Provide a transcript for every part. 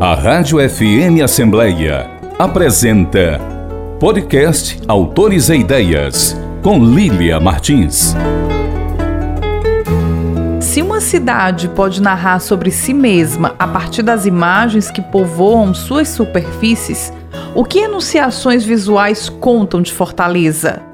A Rádio FM Assembleia apresenta Podcast Autores e Ideias, com Lília Martins. Se uma cidade pode narrar sobre si mesma a partir das imagens que povoam suas superfícies, o que enunciações visuais contam de Fortaleza?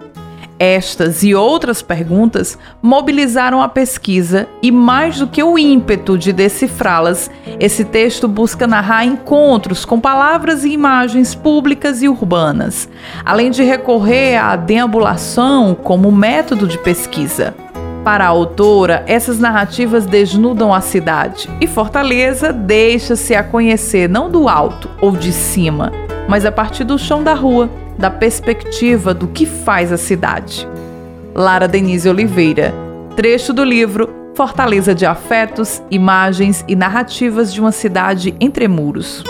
Estas e outras perguntas mobilizaram a pesquisa e, mais do que o ímpeto de decifrá-las, esse texto busca narrar encontros com palavras e imagens públicas e urbanas, além de recorrer à deambulação como método de pesquisa. Para a autora, essas narrativas desnudam a cidade e Fortaleza deixa-se a conhecer não do alto ou de cima, mas a partir do chão da rua da perspectiva do que faz a cidade. Lara Denise Oliveira, trecho do livro Fortaleza de Afetos, Imagens e Narrativas de uma Cidade entre Muros.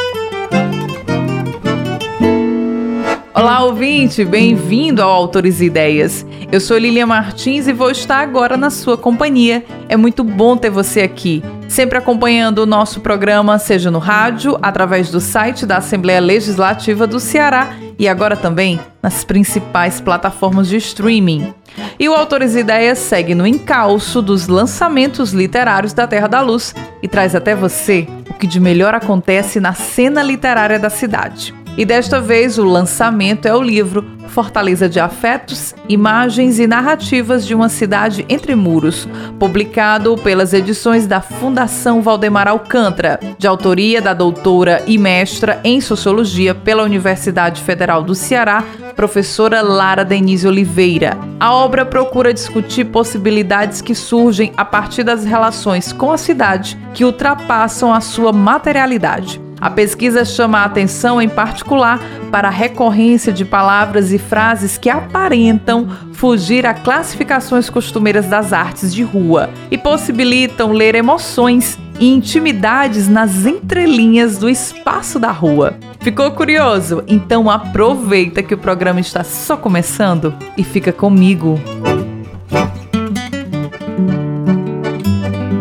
Olá, ouvinte, bem-vindo ao Autores e Ideias. Eu sou Lilian Martins e vou estar agora na sua companhia. É muito bom ter você aqui, sempre acompanhando o nosso programa, seja no rádio, através do site da Assembleia Legislativa do Ceará e agora também nas principais plataformas de streaming. E o Autores e Ideias segue no encalço dos lançamentos literários da Terra da Luz e traz até você o que de melhor acontece na cena literária da cidade. E desta vez o lançamento é o livro Fortaleza de Afetos, Imagens e Narrativas de uma Cidade Entre Muros, publicado pelas edições da Fundação Valdemar Alcântara, de autoria da doutora e mestra em Sociologia pela Universidade Federal do Ceará, professora Lara Denise Oliveira. A obra procura discutir possibilidades que surgem a partir das relações com a cidade que ultrapassam a sua materialidade. A pesquisa chama a atenção, em particular, para a recorrência de palavras e frases que aparentam fugir a classificações costumeiras das artes de rua e possibilitam ler emoções e intimidades nas entrelinhas do espaço da rua. Ficou curioso? Então aproveita que o programa está só começando e fica comigo.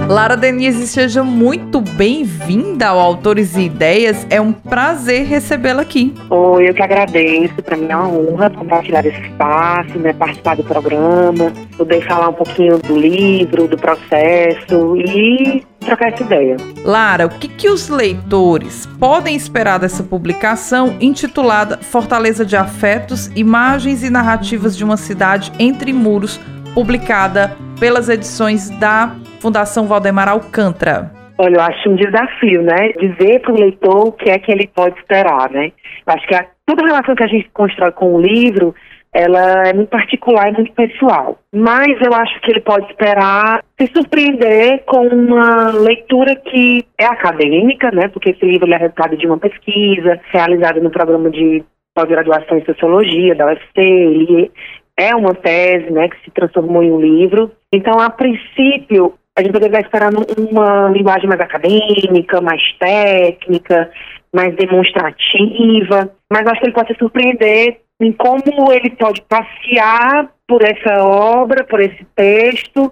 Lara Denise, seja muito bem-vinda ao Autores e Ideias. É um prazer recebê-la aqui. Oi, eu que agradeço. Para mim é uma honra compartilhar esse espaço, né, participar do programa, poder falar um pouquinho do livro, do processo e trocar essa ideia. Lara, o que, que os leitores podem esperar dessa publicação intitulada Fortaleza de Afetos, Imagens e Narrativas de uma Cidade entre Muros, publicada pelas edições da Fundação Valdemar Alcântara? Olha, eu acho um desafio, né? Dizer para o leitor o que é que ele pode esperar, né? Eu acho que a, toda a relação que a gente constrói com o livro, ela é muito particular e muito pessoal. Mas eu acho que ele pode esperar se surpreender com uma leitura que é acadêmica, né? Porque esse livro é resultado de uma pesquisa realizada no programa de pós-graduação em Sociologia da UFC. Ele é uma tese, né, que se transformou em um livro. Então, a princípio, a gente poderia esperar uma linguagem mais acadêmica, mais técnica, mais demonstrativa, mas acho que ele pode se surpreender em como ele pode passear por essa obra, por esse texto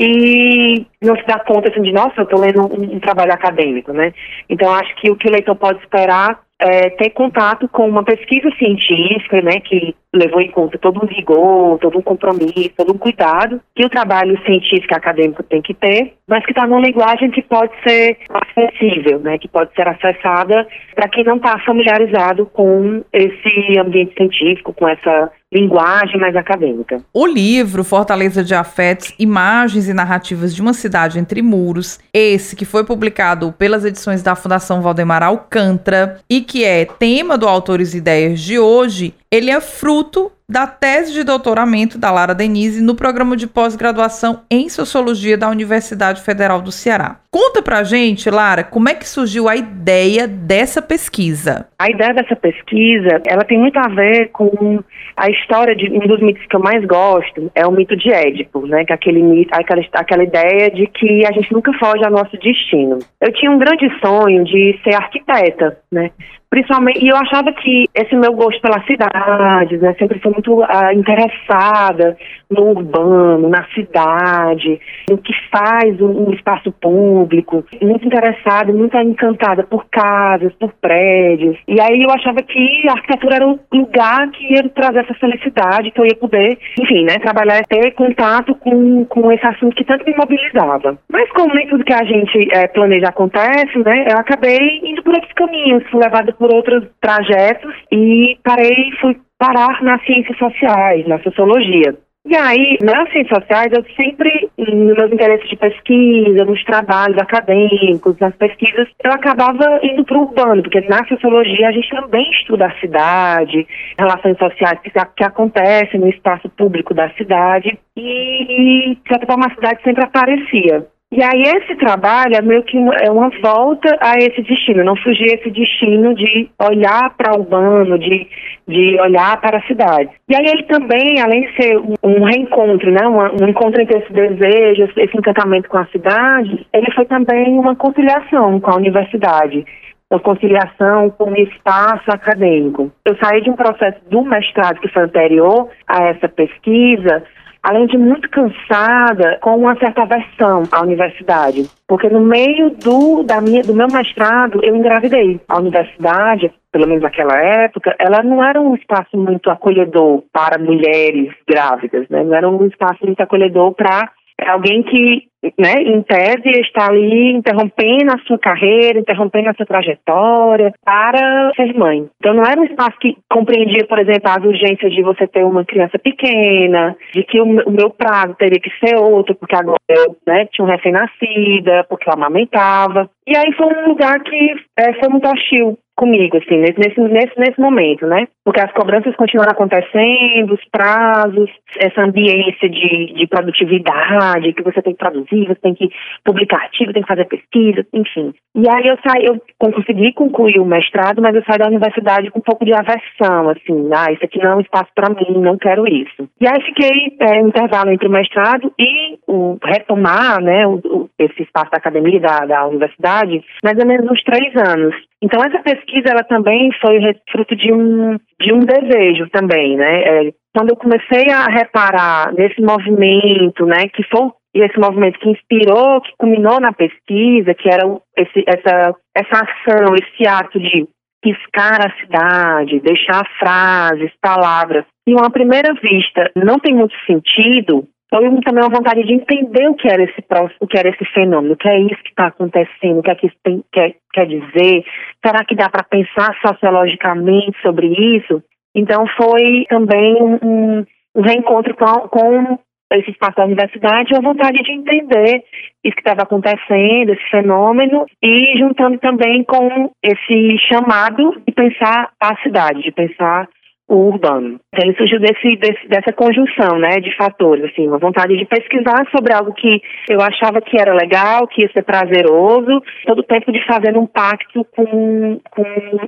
e não se dá conta assim de, nossa, eu estou lendo um, um, trabalho acadêmico, né? Então acho que o que o leitor pode esperar é ter contato com uma pesquisa científica, né, que levou em conta todo um rigor, todo um compromisso, todo um cuidado que o trabalho científico e acadêmico tem que ter, mas que está numa linguagem que pode ser acessível, né, que pode ser acessada para quem não está familiarizado com esse ambiente científico, com essa linguagem mais acadêmica. O livro Fortaleza de Afetos, Imagens e Narrativas de uma Cidade entre Muros, esse que foi publicado pelas edições da Fundação Valdemar Alcântara e que é tema do Autores e Ideias de hoje, ele é fruto da tese de doutoramento da Lara Denise no programa de pós-graduação em Sociologia da Universidade Federal do Ceará. Conta pra gente, Lara, como é que surgiu a ideia dessa pesquisa? A ideia dessa pesquisa, ela tem muito a ver com a história de um dos mitos que eu mais gosto, é o mito de Édipo, né? Que é aquele mito, aquela, aquela ideia de que a gente nunca foge ao nosso destino. Eu tinha um grande sonho de ser arquiteta, né? Principalmente, e eu achava que esse meu gosto pelas cidades, né, sempre foi muito uh, interessada no urbano, na cidade, no que faz um, um espaço público, muito interessada, muito encantada por casas, por prédios. E aí eu achava que a arquitetura era um lugar que ia trazer essa felicidade, que eu ia poder, enfim, né, trabalhar, ter contato com, com esse assunto que tanto me mobilizava. Mas como nem tudo que a gente é, planeja acontece, né, eu acabei indo por outros caminhos, fui levada por outros trajetos e parei, fui parar nas ciências sociais, na sociologia. E aí, nas ciências sociais, eu sempre, nos meus interesses de pesquisa, nos trabalhos acadêmicos, nas pesquisas, eu acabava indo para o urbano, porque na sociologia a gente também estuda a cidade, relações sociais que, que acontecem no espaço público da cidade, e, de certa forma, a cidade sempre aparecia. E aí esse trabalho é meio que é uma volta a esse destino, não fugir esse destino de olhar para o urbano, de, de olhar para a cidade. E aí ele também, além de ser um, reencontro, né, um, um encontro entre esse desejo, esse encantamento com a cidade, ele foi também uma conciliação com a universidade uma conciliação com o espaço acadêmico. Eu saí de um processo do mestrado que foi anterior a essa pesquisa, além de muito cansada, com uma certa aversão à universidade. Porque no meio do, da minha, do meu mestrado, eu engravidei. A universidade, pelo menos naquela época, ela não era um espaço muito acolhedor para mulheres grávidas, né? Não era um espaço muito acolhedor para alguém que né, em tese, está ali interrompendo a sua carreira, interrompendo a sua trajetória para ser mãe. Então, não era um espaço que compreendia, por exemplo, as urgências de você ter uma criança pequena, de que o meu prazo teria que ser outro, porque agora eu né, tinha um recém-nascida, porque eu amamentava. E aí foi um lugar que é, foi muito hostil comigo, assim, nesse, nesse, nesse momento, né? Porque as cobranças continuam acontecendo, os prazos, essa ambiência de, de produtividade, que você tem que produzir, você tem que publicar artigo, tem que fazer pesquisa, enfim. E aí eu saí, eu consegui concluir o mestrado, mas eu saí da universidade com um pouco de aversão, assim, ah, isso aqui não é um espaço para mim, não quero isso. E aí fiquei é, um intervalo entre o mestrado e o retomar, né, o, o, esse espaço da academia, da, da universidade, mais ou menos uns três anos. Então essa pesquisa ela também foi fruto de um de um desejo também, né? É, quando eu comecei a reparar nesse movimento, né, que foi esse movimento que inspirou, que culminou na pesquisa, que era esse, essa essa ação, esse ato de piscar a cidade, deixar frases, palavras. E uma primeira vista não tem muito sentido, foi também uma vontade de entender o que era esse o que era esse fenômeno, o que é isso que está acontecendo, o que é que isso tem, quer, quer dizer, será que dá para pensar sociologicamente sobre isso? Então foi também um, um reencontro com, com esse espaço da universidade, uma vontade de entender isso que estava acontecendo, esse fenômeno, e juntando também com esse chamado de pensar a cidade, de pensar o urbano. Então, ele surgiu desse, desse, dessa conjunção, né, de fatores, assim, uma vontade de pesquisar sobre algo que eu achava que era legal, que ia ser prazeroso, todo o tempo de fazer um pacto com, com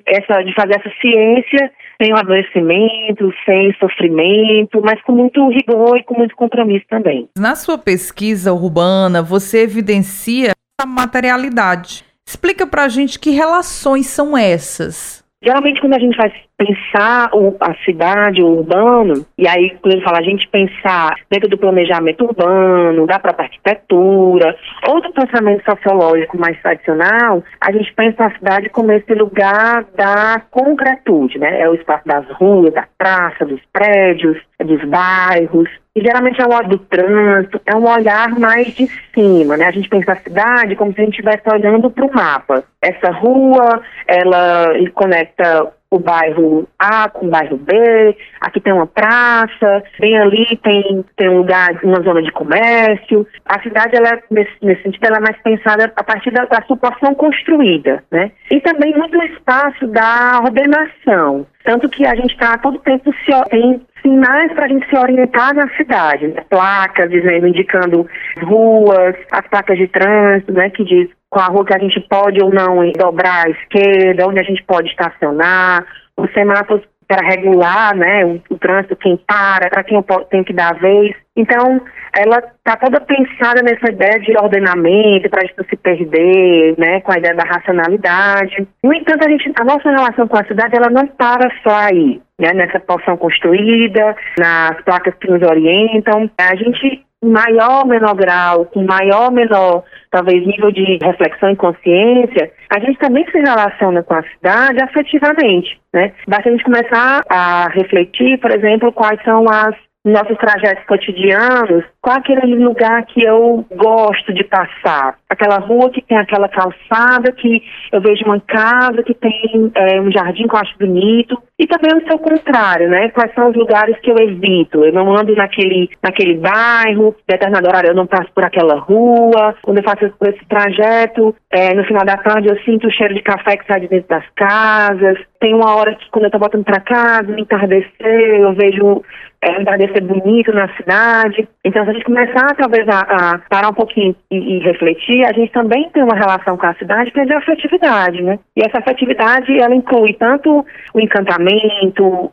essa, de fazer essa ciência sem o adoecimento, sem sofrimento, mas com muito rigor e com muito compromisso também. Na sua pesquisa urbana, você evidencia a materialidade. Explica pra gente que relações são essas. Geralmente, quando a gente vai pensar o, a cidade, o urbano, e aí, quando ele fala a gente pensar dentro do planejamento urbano, da própria arquitetura, ou do pensamento sociológico mais tradicional, a gente pensa a cidade como esse lugar da concretude, né? É o espaço das ruas, da praça, dos prédios, dos bairros. E geralmente é o do trânsito, é um olhar mais de cima, né? A gente pensa a cidade como se a gente estivesse olhando para o mapa. Essa rua, ela conecta o bairro A com o bairro B, aqui tem uma praça, bem ali tem, tem um lugar, uma zona de comércio. A cidade, ela, nesse, nesse sentido, ela é mais pensada a partir da, da situação construída, né? E também muito espaço da ordenação. Tanto que a gente está todo tempo se, tem sinais para a gente se orientar na cidade, né? placas dizendo, indicando ruas, as placas de trânsito, né, que diz qual a rua que a gente pode ou não dobrar à esquerda, onde a gente pode estacionar, os semáforos para regular né, o, o trânsito, quem para, para quem eu tenho que dar a vez. Então, ela está toda pensada nessa ideia de ordenamento, para a gente não se perder, né, com a ideia da racionalidade. No entanto, a, gente, a nossa relação com a cidade, ela não para só aí, né, nessa porção construída, nas placas que nos orientam. A gente maior ou menor grau, com maior ou menor, talvez, nível de reflexão e consciência, a gente também se relaciona com a cidade afetivamente, né? Basta a gente começar a refletir, por exemplo, quais são as nossos trajetos cotidianos, qual é aquele lugar que eu gosto de passar? Aquela rua que tem aquela calçada, que eu vejo uma casa que tem é, um jardim que eu acho bonito. E também o seu contrário, né? Quais são os lugares que eu evito? Eu não ando naquele, naquele bairro, determinado horário eu não passo por aquela rua. Quando eu faço esse trajeto, é, no final da tarde eu sinto o cheiro de café que sai de dentro das casas. Tem uma hora que quando eu tô voltando para casa, no entardecer, eu vejo é, entardecer bonito na cidade. Então, se a gente começar, talvez, a, a parar um pouquinho e, e, refletir, a gente também tem uma relação com a cidade que é de afetividade, né? E essa afetividade, ela inclui tanto o encantamento,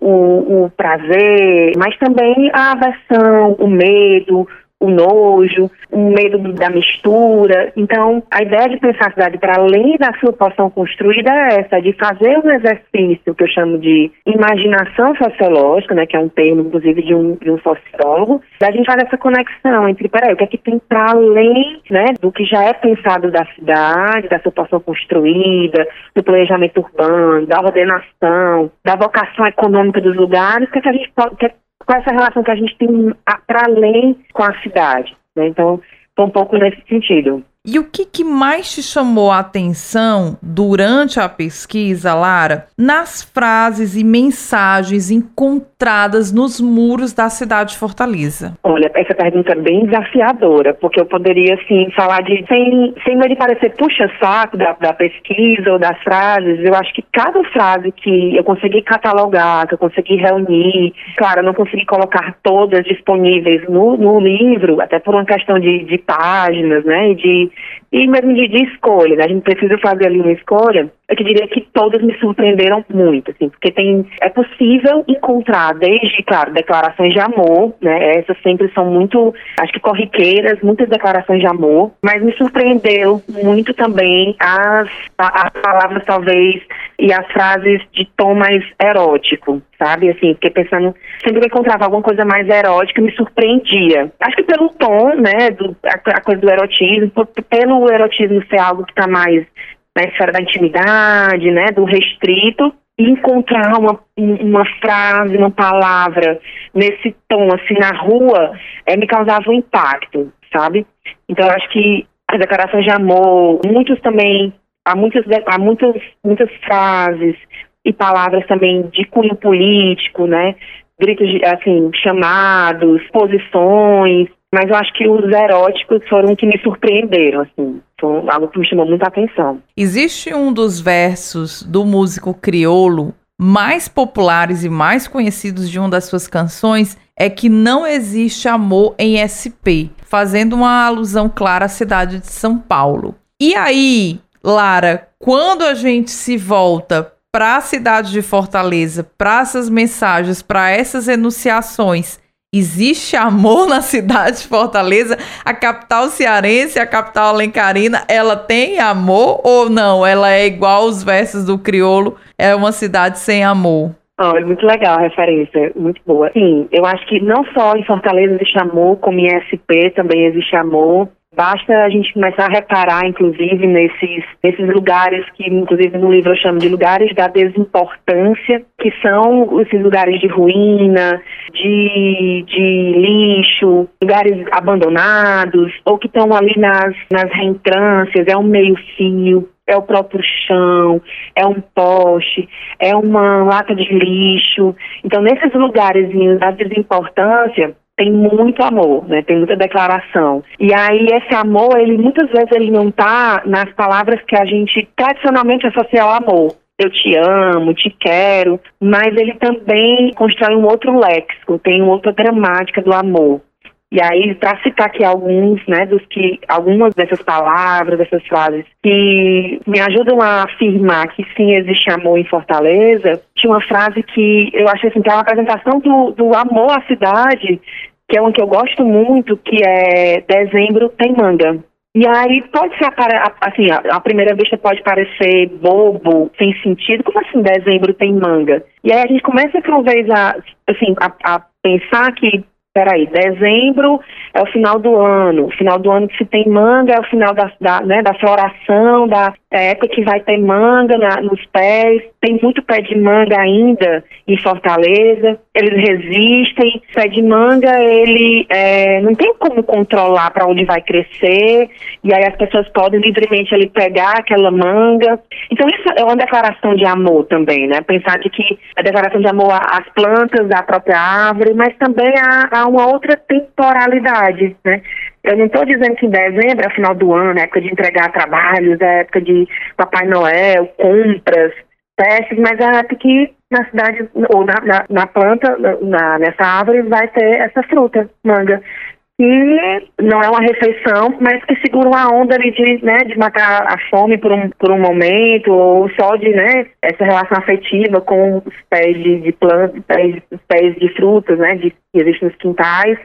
o, o prazer, mas também a aversão, o medo, o nojo, o medo da mistura. Então, a ideia de pensar a cidade para além da sua porção construída é essa, de fazer um exercício que eu chamo de imaginação sociológica, né, que é um termo, inclusive, de um, de um sociólogo, da gente fazer essa conexão entre, peraí, o que é que tem para além né, do que já é pensado da cidade, da sua porção construída, do planejamento urbano, da ordenação, da vocação econômica dos lugares, o que, é que a gente pode, que é com essa relação que a gente tem para além com a cidade. Né? Então, um pouco nesse sentido. E o que, que, mais te chamou a atenção durante a pesquisa, Lara, nas frases e mensagens encontradas nos muros da cidade de Fortaleza? Olha, essa pergunta é bem desafiadora, porque eu poderia, assim, falar de, sem, sem de parecer puxa-saco da, da pesquisa ou das frases, eu acho que cada frase que eu consegui catalogar, que eu consegui reunir, claro, eu não consegui colocar todas disponíveis no, no livro, até por uma questão de, de páginas, né, e de e mesmo de, de escolha, né? A gente precisa fazer ali uma escolha. Eu te diria que todas me surpreenderam muito, assim, porque tem, é possível encontrar desde, claro, declarações de amor, né? Essas sempre são muito, acho que corriqueiras, muitas declarações de amor, mas me surpreendeu muito também as, as palavras, talvez, e as frases de tom mais erótico, sabe? Assim, fiquei pensando, sempre que eu encontrava alguma coisa mais erótica, me surpreendia. Acho que pelo tom, né, do, a, a coisa do erotismo, pelo erotismo ser algo que está mais na esfera da intimidade, né, do restrito, e encontrar uma, uma frase, uma palavra nesse tom, assim, na rua, é, me causava um impacto, sabe? Então, eu acho que as declarações de amor, muitos também, há muitas, há muitas, muitas frases e palavras também de cunho político, né? Gritos, de, assim, chamados, posições, mas eu acho que os eróticos foram que me surpreenderam, assim. Foi algo que me chamou muita atenção. Existe um dos versos do músico criolo mais populares e mais conhecidos de uma das suas canções é que não existe amor em SP, fazendo uma alusão clara à cidade de São Paulo. E aí, Lara, quando a gente se volta para a cidade de Fortaleza, para essas mensagens, para essas enunciações, Existe amor na cidade de Fortaleza? A capital cearense, a capital alencarina, ela tem amor ou não? Ela é igual aos versos do criolo, é uma cidade sem amor? Oh, é muito legal a referência, muito boa. Sim, eu acho que não só em Fortaleza existe amor, como em SP também existe amor. Basta a gente começar a reparar, inclusive, nesses, nesses lugares que, inclusive, no livro eu chamo de lugares da desimportância, que são esses lugares de ruína, de, de lixo, lugares abandonados, ou que estão ali nas, nas reentrâncias, é um meio-fio, é o próprio chão, é um poste, é uma lata de lixo. Então, nesses lugares da desimportância, tem muito amor, né? Tem muita declaração. E aí esse amor, ele muitas vezes ele não está nas palavras que a gente tradicionalmente associa ao amor. Eu te amo, te quero, mas ele também constrói um outro léxico, tem uma outra gramática do amor. E aí, para citar aqui alguns, né, dos que algumas dessas palavras, dessas frases que me ajudam a afirmar que sim existe amor em Fortaleza, tinha uma frase que eu achei assim que é uma apresentação do, do amor à cidade que é uma que eu gosto muito, que é Dezembro tem manga. E aí pode ser, assim, a, primeira vista pode parecer bobo, sem sentido, como assim dezembro tem manga? E aí a gente começa talvez a, assim, a, a pensar que peraí, dezembro é o final do ano, o final do ano que se tem manga é o final da, da, né, da floração, da época que vai ter manga na, nos pés, tem muito pé de manga ainda em Fortaleza, eles resistem, pé de manga ele é, não tem como controlar para onde vai crescer, e aí as pessoas podem livremente ali pegar aquela manga, então isso é uma declaração de amor também, né, pensar de que a declaração de amor às plantas, à própria árvore, mas também a uma outra temporalidade, né? Eu não estou dizendo que em dezembro é final do ano, é época de entregar trabalhos, é época de Papai Noel, compras, testes, mas é época que na cidade, ou na, na, na planta, na, nessa árvore, vai ter essa fruta, manga que não é uma refeição, mas que segura uma onda ali de, né, de matar a fome por um, por um momento, ou só de, né, essa relação afetiva com os pés de, de plantas, pés, os pés de frutas, né, de, que existem nos quintais.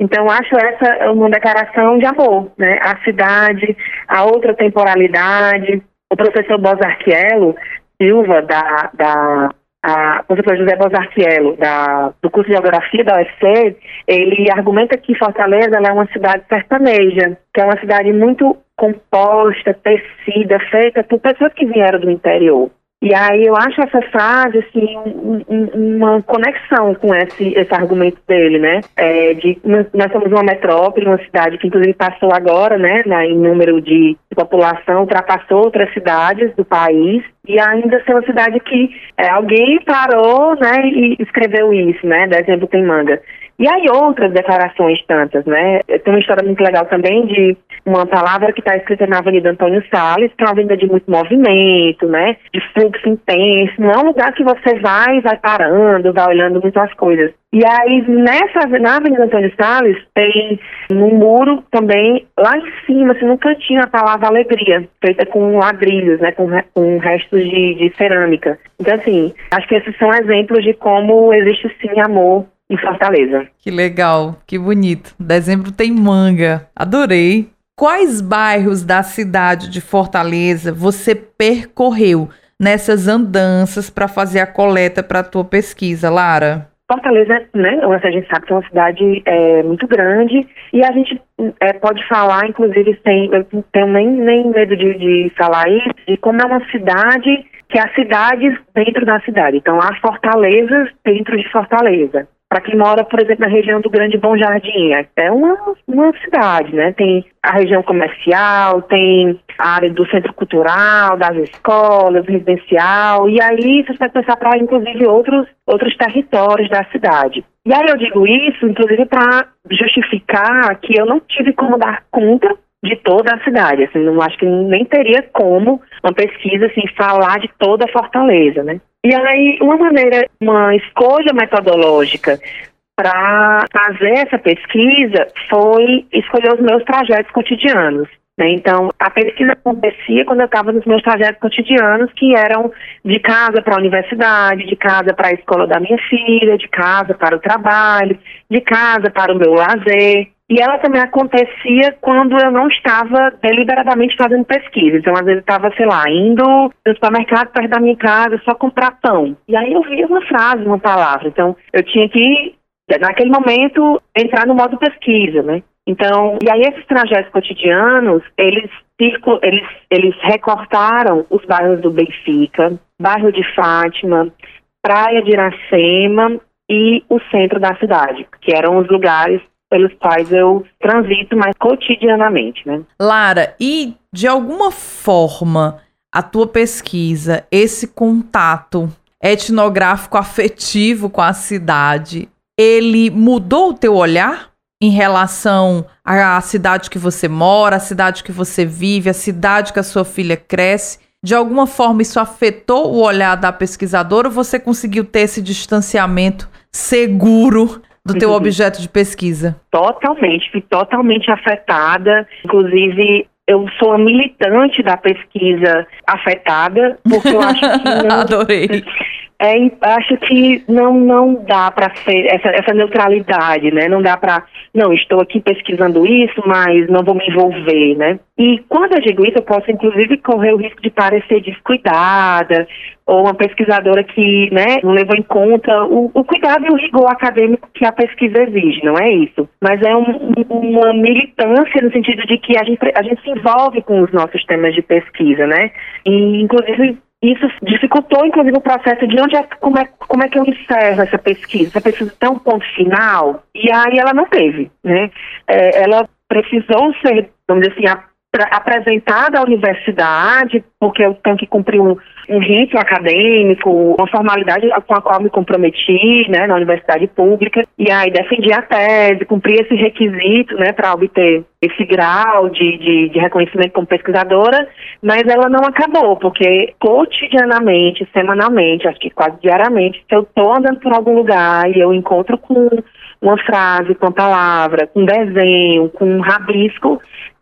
Então, acho essa uma declaração de amor, né, a cidade, a outra temporalidade. O professor Bozarquielo Silva, da, da a, o professor José Bozartiello, da, do curso de Geografia da UFC, ele argumenta que Fortaleza é uma cidade sertaneja, que é uma cidade muito composta, tecida, feita por pessoas que vieram do interior. E aí eu acho essa frase, assim, um, um, uma conexão com esse, esse argumento dele, né? É, de, nós somos uma metrópole, uma cidade que inclusive passou agora, né, na, em número de, população, ultrapassou outras cidades do país, e ainda ser uma cidade que é, alguém parou, né, e escreveu isso, né, dezembro tem manga. E aí outras declarações tantas, né? Tem uma história muito legal também de uma palavra que está escrita na Avenida Antônio Salles, que é uma avenida de muito movimento, né? De fluxo intenso. Não é um lugar que você vai, vai parando, vai olhando muitas coisas. E aí, nessa, na Avenida Antônio Salles, tem no muro também, lá em cima, assim, no cantinho, a palavra alegria, feita com ladrilhos, né, com, com restos de, de cerâmica. Então, assim, acho que esses são exemplos de como existe, sim, amor em Fortaleza. Que legal, que bonito. Dezembro tem manga. Adorei. Quais bairros da cidade de Fortaleza você percorreu nessas andanças para fazer a coleta para a tua pesquisa, Lara? Fortaleza, né, a gente sabe que é uma cidade é, muito grande e a gente é, pode falar, inclusive, sem, eu não tenho nem, nem medo de, de falar isso, de como é uma cidade que há cidades dentro da cidade. Então, há fortalezas dentro de Fortaleza para quem mora, por exemplo, na região do Grande Bom Jardim. É uma, uma cidade, né? Tem a região comercial, tem a área do centro cultural, das escolas, residencial, e aí você pode pensar para, inclusive, outros, outros territórios da cidade. E aí eu digo isso, inclusive, para justificar que eu não tive como dar conta de toda a cidade, assim, não acho que nem teria como uma pesquisa assim falar de toda a Fortaleza, né? E aí, uma maneira, uma escolha metodológica para fazer essa pesquisa foi escolher os meus trajetos cotidianos. Né? Então, a pesquisa acontecia quando eu estava nos meus trajetos cotidianos, que eram de casa para a universidade, de casa para a escola da minha filha, de casa para o trabalho, de casa para o meu lazer. E ela também acontecia quando eu não estava deliberadamente fazendo pesquisa. Então, às vezes, eu estava, sei lá, indo no supermercado perto da minha casa só comprar pão. E aí eu via uma frase, uma palavra. Então, eu tinha que, naquele momento, entrar no modo pesquisa, né? Então, e aí esses trajetos cotidianos, eles, eles, eles recortaram os bairros do Benfica, bairro de Fátima, Praia de Iracema e o centro da cidade, que eram os lugares pelos quais eu transito mais cotidianamente, né? Lara, e de alguma forma a tua pesquisa, esse contato etnográfico afetivo com a cidade, ele mudou o teu olhar em relação à cidade que você mora, à cidade que você vive, à cidade que a sua filha cresce? De alguma forma isso afetou o olhar da pesquisadora ou você conseguiu ter esse distanciamento seguro do teu objeto de pesquisa? Totalmente, fui totalmente afetada. Inclusive, eu sou a militante da pesquisa afetada, porque eu acho que não, Adorei. É, acho que não, não dá para ser essa, essa neutralidade, né? Não dá para, não, estou aqui pesquisando isso, mas não vou me envolver, né? E quando eu digo isso, eu posso inclusive correr o risco de parecer descuidada ou uma pesquisadora que, né, não levou em conta o, o cuidado e o rigor acadêmico que a pesquisa exige, não é isso? Mas é um, uma militância no sentido de que a gente, a gente se envolve com os nossos temas de pesquisa, né? E, inclusive, isso dificultou, inclusive, o processo de onde é, como, é, como é que eu encerro essa pesquisa. Essa pesquisa tem um ponto final, e aí ela não teve, né? É, ela precisou ser, vamos dizer assim, apresentada à universidade, porque eu tenho que cumprir um, um acadêmico, uma formalidade com a qual me comprometi, né, na universidade pública, e aí defendi a tese, cumpri esse requisito, né, para obter esse grau de, de, de, reconhecimento como pesquisadora, mas ela não acabou, porque cotidianamente, semanalmente, acho que quase diariamente, se eu estou andando por algum lugar e eu encontro com uma frase, com uma palavra, com um desenho, com um rabisco,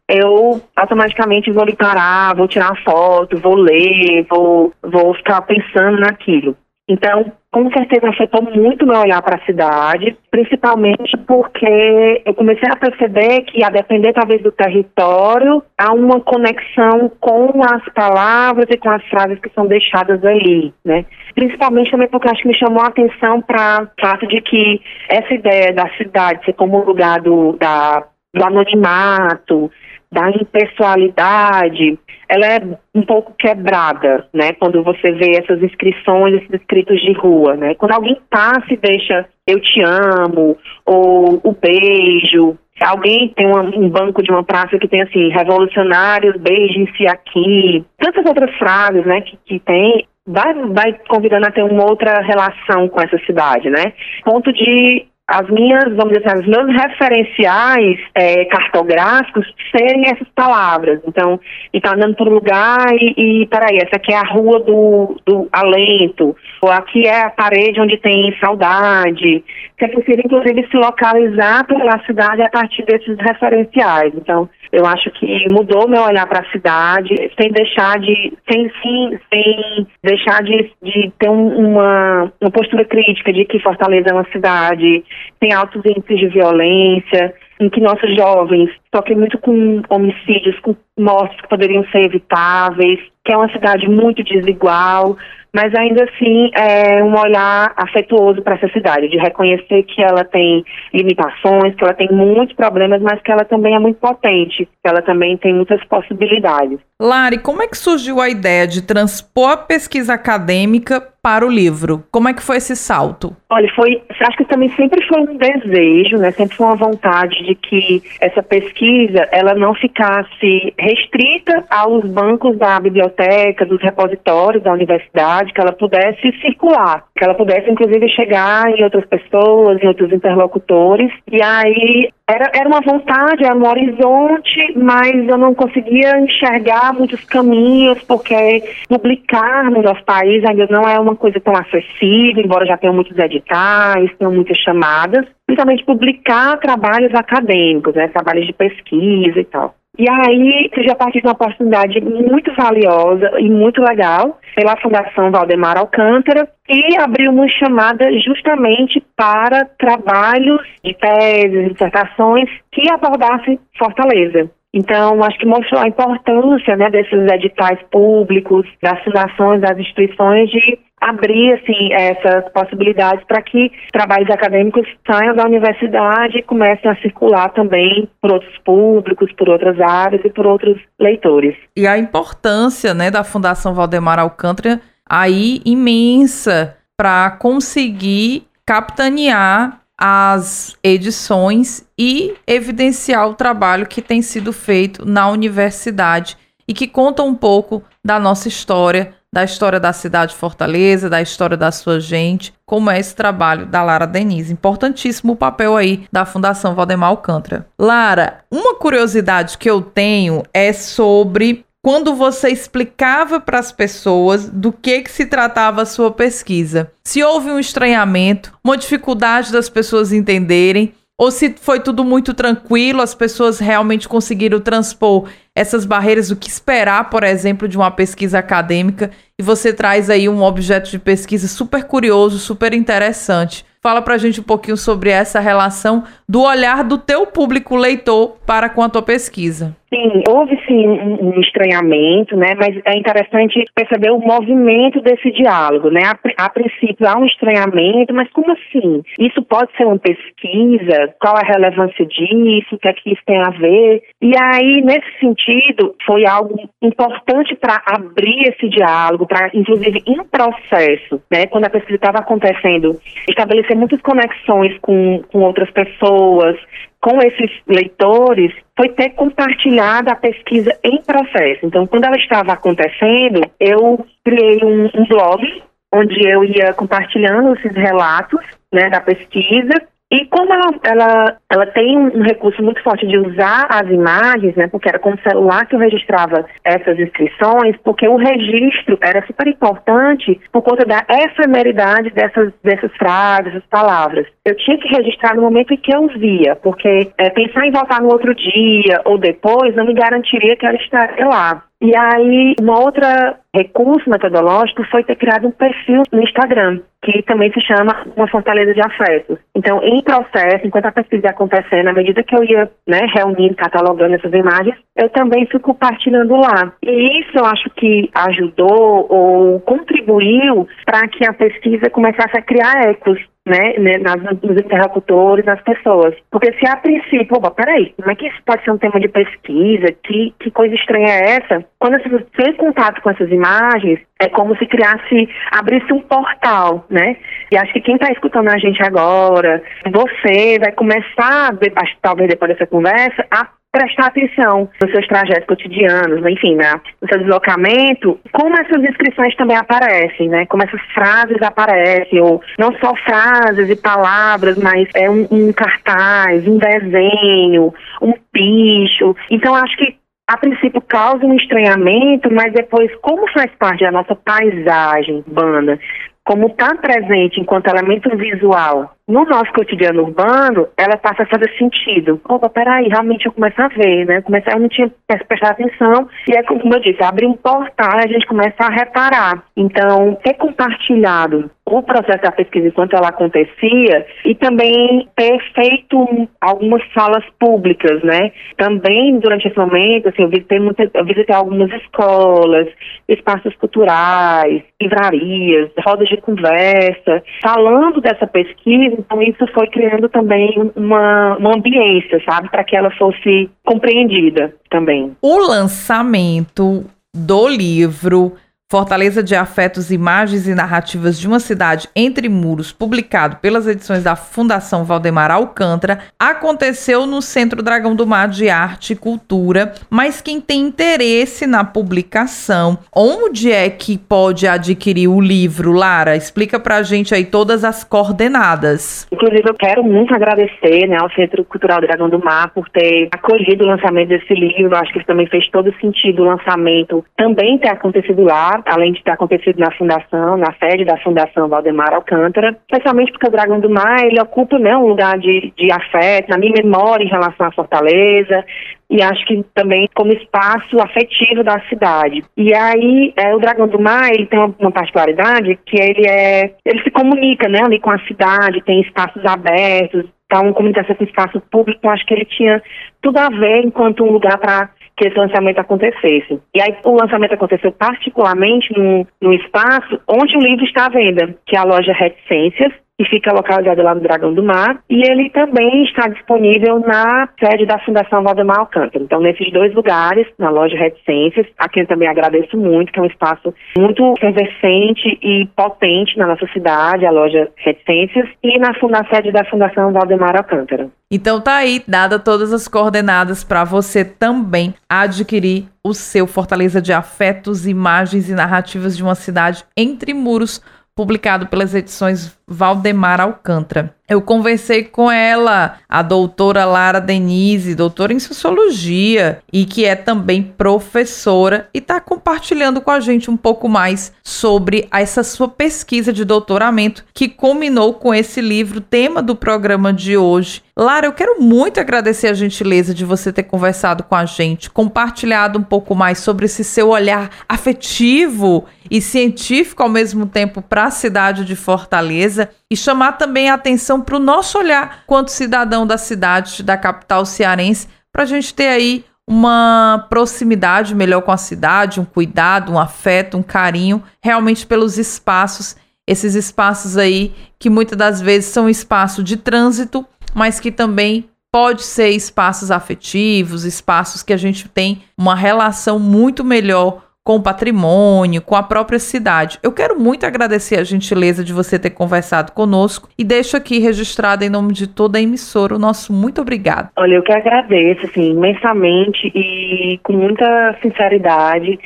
eu automaticamente vou lhe parar, vou tirar foto, vou ler, vou, vou ficar pensando naquilo. Então, com certeza afetou muito meu olhar para a cidade, principalmente porque eu comecei a perceber que, a depender talvez do território, há uma conexão com as palavras e com as frases que são deixadas ali, né? Principalmente também porque acho que me chamou a atenção para o fato de que essa ideia da cidade ser como um lugar do, da, do anonimato, da impessoalidade, ela é um pouco quebrada, né? Quando você vê essas inscrições, esses escritos de rua, né? Quando alguém passa e deixa eu te amo, ou o beijo, alguém tem uma, um banco de uma praça que tem assim, revolucionários, beijem-se aqui, tantas outras frases, né, que, que tem, vai, vai convidando a ter uma outra relação com essa cidade, né? Ponto de as minhas, vamos dizer assim, os meus referenciais é, cartográficos serem essas palavras. Então, está andando por um lugar e, e, peraí, essa aqui é a rua do, do alento, ou aqui é a parede onde tem saudade. Se é possível, inclusive, se localizar pela cidade a partir desses referenciais. Então, eu acho que mudou meu olhar para a cidade, sem deixar de, sem sim, sem deixar de, de ter um, uma, uma postura crítica de que Fortaleza é uma cidade, tem altos índices de violência, em que nossos jovens sofrem muito com homicídios, com mortes que poderiam ser evitáveis, que é uma cidade muito desigual, mas ainda assim é um olhar afetuoso para essa cidade, de reconhecer que ela tem limitações, que ela tem muitos problemas, mas que ela também é muito potente, que ela também tem muitas possibilidades. Lari, como é que surgiu a ideia de transpor a pesquisa acadêmica para o livro? Como é que foi esse salto? Olha, foi, acho que também sempre foi um desejo, né? Sempre foi uma vontade de que essa pesquisa ela não ficasse restrita aos bancos da biblioteca, dos repositórios da universidade, que ela pudesse circular, que ela pudesse inclusive chegar em outras pessoas, em outros interlocutores. E aí era, era uma vontade, era um horizonte, mas eu não conseguia enxergar muitos caminhos, porque publicar no nosso país ainda não é uma coisa tão acessível, embora já tenham muitos editais, tenham muitas chamadas, principalmente publicar trabalhos acadêmicos, né, trabalhos de pesquisa e tal. E aí surgiu a partir de uma oportunidade muito valiosa e muito legal pela Fundação Valdemar Alcântara e abriu uma chamada justamente para trabalhos de teses, dissertações que abordassem Fortaleza. Então, acho que mostrou a importância né, desses editais públicos, das fundações, das instituições, de abrir assim, essas possibilidades para que trabalhos acadêmicos saiam da universidade e comecem a circular também por outros públicos, por outras áreas e por outros leitores. E a importância né, da Fundação Valdemar Alcântara aí imensa para conseguir capitanear as edições e evidenciar o trabalho que tem sido feito na universidade e que conta um pouco da nossa história, da história da cidade de Fortaleza, da história da sua gente, como é esse trabalho da Lara Denise. Importantíssimo o papel aí da Fundação Valdemar Alcântara. Lara, uma curiosidade que eu tenho é sobre quando você explicava para as pessoas do que, que se tratava a sua pesquisa. Se houve um estranhamento, uma dificuldade das pessoas entenderem, ou se foi tudo muito tranquilo, as pessoas realmente conseguiram transpor essas barreiras, o que esperar, por exemplo, de uma pesquisa acadêmica, e você traz aí um objeto de pesquisa super curioso, super interessante. Fala pra gente um pouquinho sobre essa relação do olhar do teu público leitor para com a tua pesquisa. Sim, houve sim um, estranhamento, né? Mas é interessante perceber o movimento desse diálogo, né? A, a, princípio há um estranhamento, mas como assim? Isso pode ser uma pesquisa? Qual a relevância disso? O que é que isso tem a ver? E aí, nesse sentido, foi algo importante para abrir esse diálogo, para inclusive em processo, né? Quando a pesquisa estava acontecendo, estabelecer muitas conexões com, com outras pessoas, com esses leitores foi ter compartilhado a pesquisa em processo. Então, quando ela estava acontecendo, eu criei um, um blog onde eu ia compartilhando esses relatos né, da pesquisa e como ela, ela, ela tem um recurso muito forte de usar as imagens, né, porque era com o celular que eu registrava essas inscrições, porque o registro era super importante por conta da efemeridade dessas, dessas frases, dessas palavras. Eu tinha que registrar no momento em que eu via, porque é, pensar em voltar no outro dia ou depois não me garantiria que ela estaria lá. E aí, uma outra recurso metodológico foi ter criado um perfil no Instagram, que também se chama uma fortaleza de afetos. Então, em processo, enquanto a pesquisa ia acontecendo, à medida que eu ia né, reunindo, catalogando essas imagens, eu também fui compartilhando lá. E isso eu acho que ajudou ou contribuiu para que a pesquisa começasse a criar ecos né, né, nas, nos interlocutores, nas pessoas. Porque se a princípio, opa, peraí, como é que isso pode ser um tema de pesquisa? Que, que coisa estranha é essa? Quando você tem contato com essas imagens, é como se criasse, abrisse um portal, né? E acho que quem está escutando a gente agora, você vai começar, talvez depois dessa conversa, a prestar atenção nos seus trajetos cotidianos, enfim, né, no seu deslocamento, como essas inscrições também aparecem, né? Como essas frases aparecem, ou não só frases e palavras, mas é um, um cartaz, um desenho, um picho. Então, acho que a princípio causa um estranhamento, mas depois, como faz parte da nossa paisagem urbana, como está presente enquanto elemento visual no nosso cotidiano urbano, ela passa a fazer sentido. Opa, peraí, realmente eu começo a ver, né? Começar, eu não tinha prestado atenção, e é como eu disse, abre um portal a gente começa a reparar. Então, ter compartilhado o processo da pesquisa enquanto ela acontecia e também ter feito algumas salas públicas, né? Também durante esse momento, assim, eu visitei, muitas, eu visitei algumas escolas, espaços culturais, livrarias, rodas de conversa, falando dessa pesquisa então isso foi criando também uma, uma ambiência, sabe, para que ela fosse compreendida também. O lançamento do livro Fortaleza de Afetos, Imagens e Narrativas de uma Cidade Entre Muros, publicado pelas edições da Fundação Valdemar Alcântara, aconteceu no Centro Dragão do Mar de Arte e Cultura. Mas quem tem interesse na publicação, onde é que pode adquirir o livro, Lara? Explica pra gente aí todas as coordenadas. Inclusive, eu quero muito agradecer né, ao Centro Cultural Dragão do Mar por ter acolhido o lançamento desse livro. Acho que também fez todo sentido o lançamento também ter acontecido lá além de ter acontecido na fundação, na sede da Fundação Valdemar Alcântara, especialmente porque o Dragão do Mar, ele ocupa né, um lugar de, de afeto, na minha memória em relação à Fortaleza, e acho que também como espaço afetivo da cidade. E aí, é, o Dragão do Mar, ele tem uma, uma, particularidade que ele é, ele se comunica, né, ali com a cidade, tem espaços abertos, uma comunicação com espaço público, acho que ele tinha tudo a ver enquanto um lugar para que esse lançamento acontecesse. E aí o lançamento aconteceu particularmente num, num espaço onde o livro está à venda, que é a loja Reticências, que fica localizado lá no Dragão do Mar, e ele também está disponível na sede da Fundação Valdemar Alcântara. Então, nesses dois lugares, na loja Reticências, a quem eu também agradeço muito, que é um espaço muito efervescente e potente na nossa cidade, a loja Reticências, e na, na sede da Fundação Valdemar Alcântara. Então tá aí, dada todas as coordenadas para você também adquirir o seu Fortaleza de Afetos, Imagens e Narrativas de uma Cidade entre Muros publicado pelas edições Valdemar Alcântara. Eu conversei com ela, a doutora Lara Denise, doutora em sociologia e que é também professora e está compartilhando com a gente um pouco mais sobre essa sua pesquisa de doutoramento que culminou com esse livro, tema do programa de hoje. Lara, eu quero muito agradecer a gentileza de você ter conversado com a gente, compartilhado um pouco mais sobre esse seu olhar afetivo e científico ao mesmo tempo para a cidade de Fortaleza e chamar também a atenção para o nosso olhar quanto cidadão da cidade, da capital cearense, para a gente ter aí uma proximidade melhor com a cidade, um cuidado, um afeto, um carinho realmente pelos espaços, esses espaços aí que muitas das vezes são espaço de trânsito mas que também pode ser espaços afetivos, espaços que a gente tem uma relação muito melhor com o patrimônio, com a própria cidade. Eu quero muito agradecer a gentileza de você ter conversado conosco e deixo aqui registrado em nome de toda a emissora o nosso muito obrigado. Olha, eu que agradeço, assim, imensamente e com muita sinceridade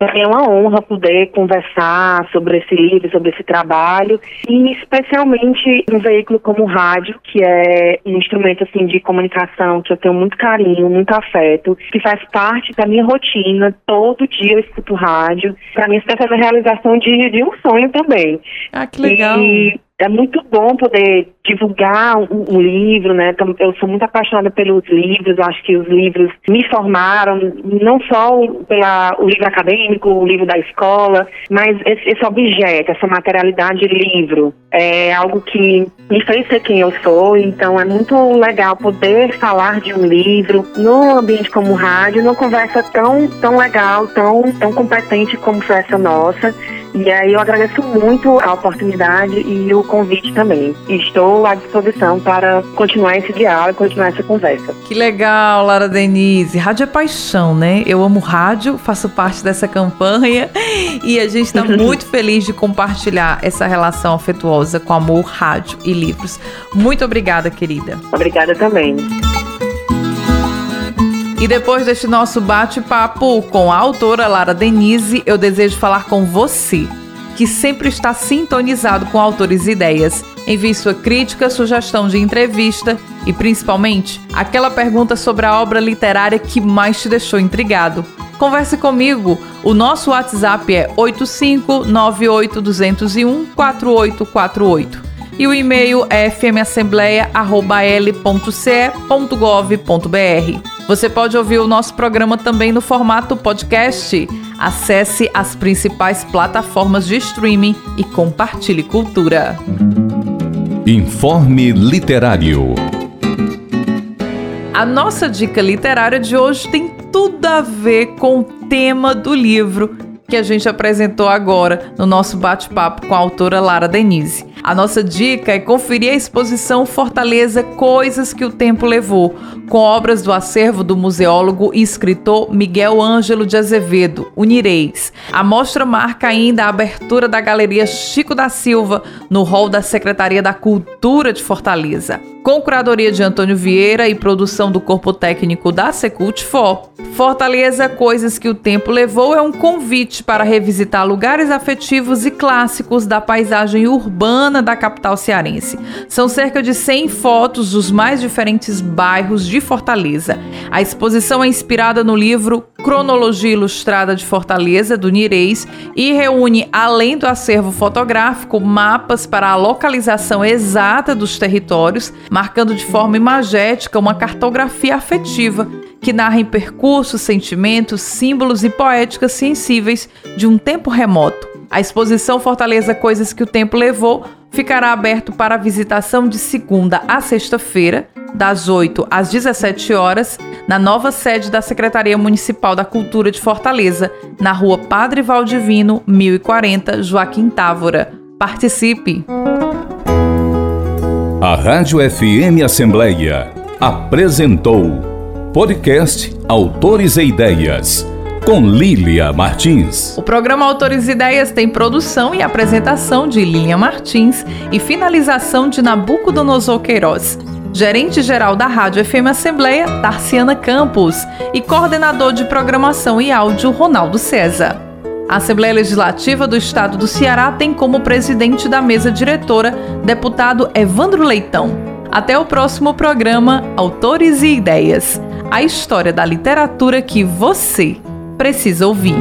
é uma honra poder conversar sobre esse livro, sobre esse trabalho, e especialmente um veículo como o rádio, que é um instrumento assim de comunicação que eu tenho muito carinho, muito afeto, que faz parte da minha rotina. Todo dia eu escuto rádio. Para mim, isso está sendo a realização de, de um sonho também. Ah, que legal. E é muito bom poder divulgar um, um, livro, né? Eu sou muito apaixonada pelos livros, acho que os livros me formaram, não só pela, o livro acadêmico, o livro da escola, mas esse, esse objeto, essa materialidade de livro, é algo que me fez ser quem eu sou, então é muito legal poder falar de um livro num ambiente como o rádio, numa conversa tão, tão legal, tão, tão competente como foi essa nossa. E aí eu agradeço muito a oportunidade e o convite também. Estou à disposição para continuar esse diálogo, continuar essa conversa. Que legal, Lara Denise. Rádio é paixão, né? Eu amo rádio, faço parte dessa campanha e a gente está muito feliz de compartilhar essa relação afetuosa com amor, rádio e livros. Muito obrigada, querida. Obrigada também. E depois deste nosso bate-papo com a autora Lara Denise, eu desejo falar com você, que sempre está sintonizado com autores e ideias. Envie sua crítica, sugestão de entrevista e, principalmente, aquela pergunta sobre a obra literária que mais te deixou intrigado. Converse comigo. O nosso WhatsApp é 85982014848 e o e-mail é fmassembleia.l.ce.gov.br. Você pode ouvir o nosso programa também no formato podcast. Acesse as principais plataformas de streaming e compartilhe cultura. Informe Literário. A nossa dica literária de hoje tem tudo a ver com o tema do livro que a gente apresentou agora no nosso bate-papo com a autora Lara Denise. A nossa dica é conferir a exposição Fortaleza Coisas que o Tempo Levou, com obras do acervo do museólogo e escritor Miguel Ângelo de Azevedo, Unireis. A mostra marca ainda a abertura da Galeria Chico da Silva no hall da Secretaria da Cultura de Fortaleza. Com curadoria de Antônio Vieira e produção do corpo técnico da Secult For, Fortaleza Coisas que o Tempo Levou é um convite para revisitar lugares afetivos e clássicos da paisagem urbana da capital cearense. São cerca de 100 fotos dos mais diferentes bairros de Fortaleza. A exposição é inspirada no livro Cronologia Ilustrada de Fortaleza, do Nireis, e reúne, além do acervo fotográfico, mapas para a localização exata dos territórios, marcando de forma imagética uma cartografia afetiva que narra em percursos, sentimentos, símbolos e poéticas sensíveis de um tempo remoto. A exposição Fortaleza Coisas que o Tempo Levou ficará aberto para visitação de segunda a sexta-feira, das 8 às 17 horas, na nova sede da Secretaria Municipal da Cultura de Fortaleza, na rua Padre Valdivino, 1040, Joaquim Távora. Participe! A Rádio FM Assembleia apresentou podcast Autores e Ideias com Lília Martins. O programa Autores e Ideias tem produção e apresentação de Lília Martins e finalização de Nabucodonosor Queiroz gerente-geral da Rádio FM Assembleia, Tarciana Campos, e coordenador de programação e áudio, Ronaldo César. A Assembleia Legislativa do Estado do Ceará tem como presidente da mesa diretora deputado Evandro Leitão. Até o próximo programa Autores e Ideias a história da literatura que você precisa ouvir.